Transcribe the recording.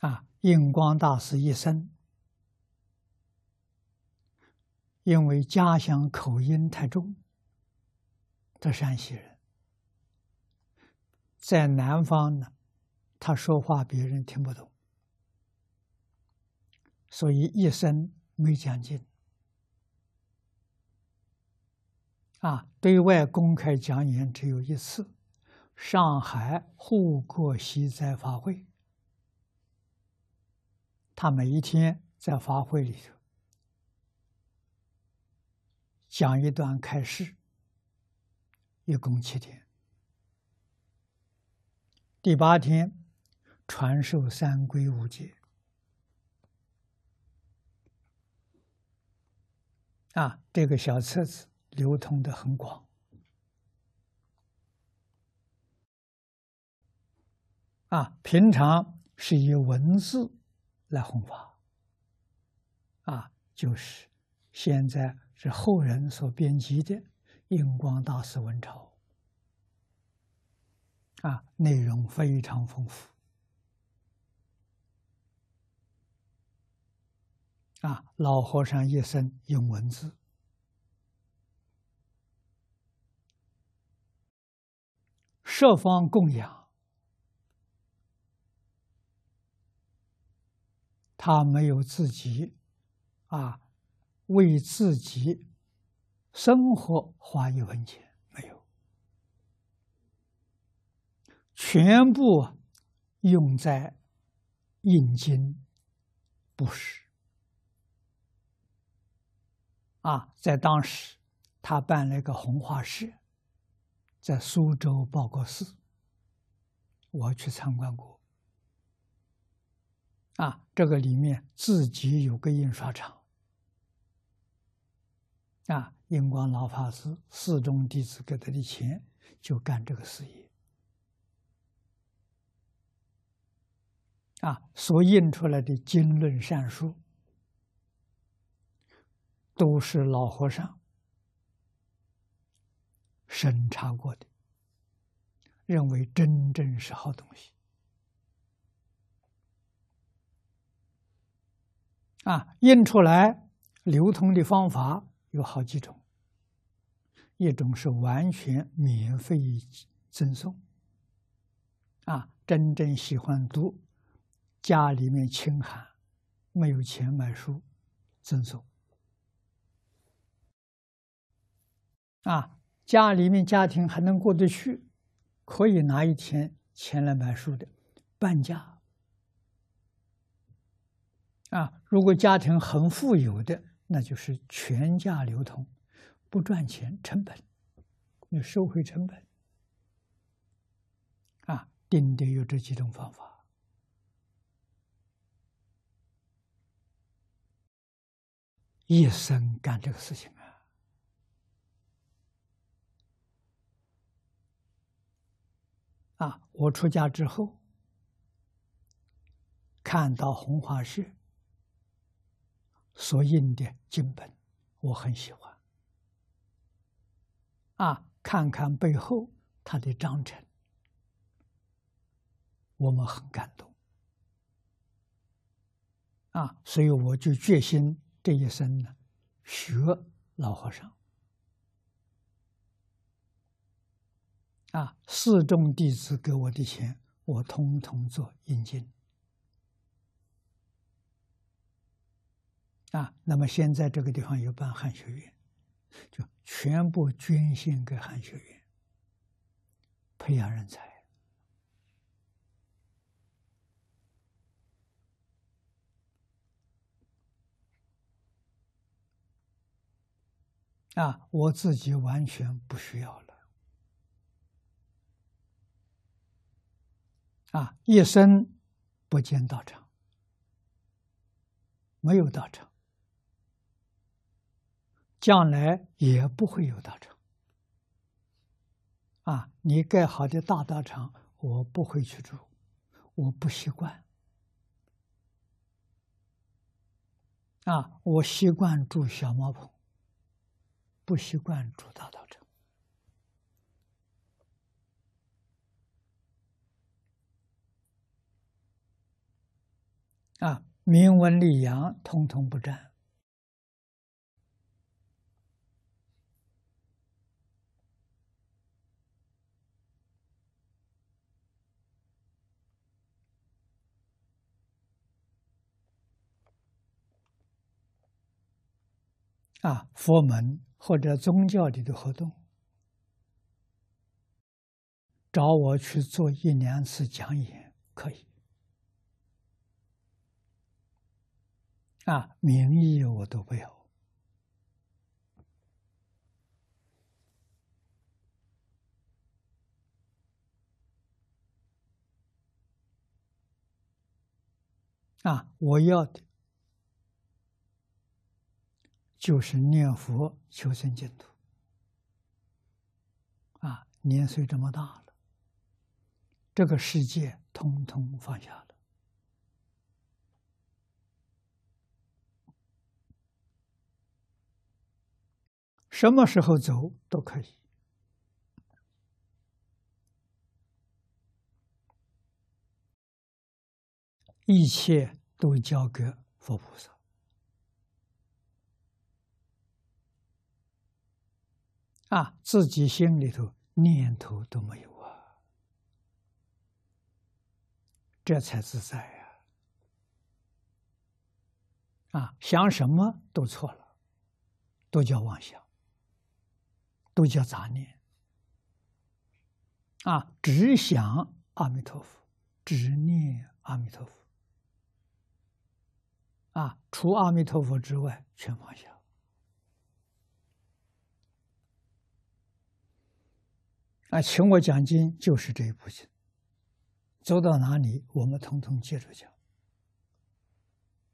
啊，印光大师一生，因为家乡口音太重，这山西人，在南方呢，他说话别人听不懂，所以一生没讲经。啊，对外公开讲演只有一次，上海护国西斋法会，他每一天在法会里头讲一段开示，一共七天，第八天传授三归五戒，啊，这个小册子。流通的很广，啊，平常是以文字来弘法，啊，就是现在是后人所编辑的《印光大师文钞》，啊，内容非常丰富，啊，老和尚一生用文字。设方供养，他没有自己啊，为自己生活花一分钱没有，全部用在印经布施啊，在当时他办了一个红花社。在苏州报国寺，我去参观过。啊，这个里面自己有个印刷厂。啊，印光老法师四众弟子给他的钱，就干这个事业。啊，所印出来的经论善书，都是老和尚。审查过的，认为真正是好东西啊！印出来流通的方法有好几种，一种是完全免费赠送啊，真正喜欢读，家里面清寒，没有钱买书，赠送啊。家里面家庭还能过得去，可以拿一天钱来买书的，半价。啊，如果家庭很富有的，那就是全价流通，不赚钱，成本，你收回成本。啊，定得有这几种方法，一生干这个事情啊。啊！我出家之后，看到红花市所印的经本，我很喜欢。啊，看看背后他的章程，我们很感动。啊，所以我就决心这一生呢，学老和尚。啊，四众弟子给我的钱，我通通做印经。啊，那么现在这个地方有办汉学院，就全部捐献给汉学院，培养人才。啊，我自己完全不需要了。啊，一生不见道场，没有道场，将来也不会有道场。啊，你盖好的大道场，我不会去住，我不习惯。啊，我习惯住小茅棚，不习惯住大道场。啊，名闻利养，通通不占。啊，佛门或者宗教里的活动，找我去做一两次讲演可以。啊，名义我都不要。啊，我要的。就是念佛求生净土，啊，年岁这么大了，这个世界通通放下了，什么时候走都可以，一切都交给佛菩萨。啊，自己心里头念头都没有啊，这才自在呀！啊，想什么都错了，都叫妄想，都叫杂念。啊，只想阿弥陀佛，只念阿弥陀佛。啊，除阿弥陀佛之外，全放下。啊，请我讲经就是这一部经，走到哪里我们统统接着讲。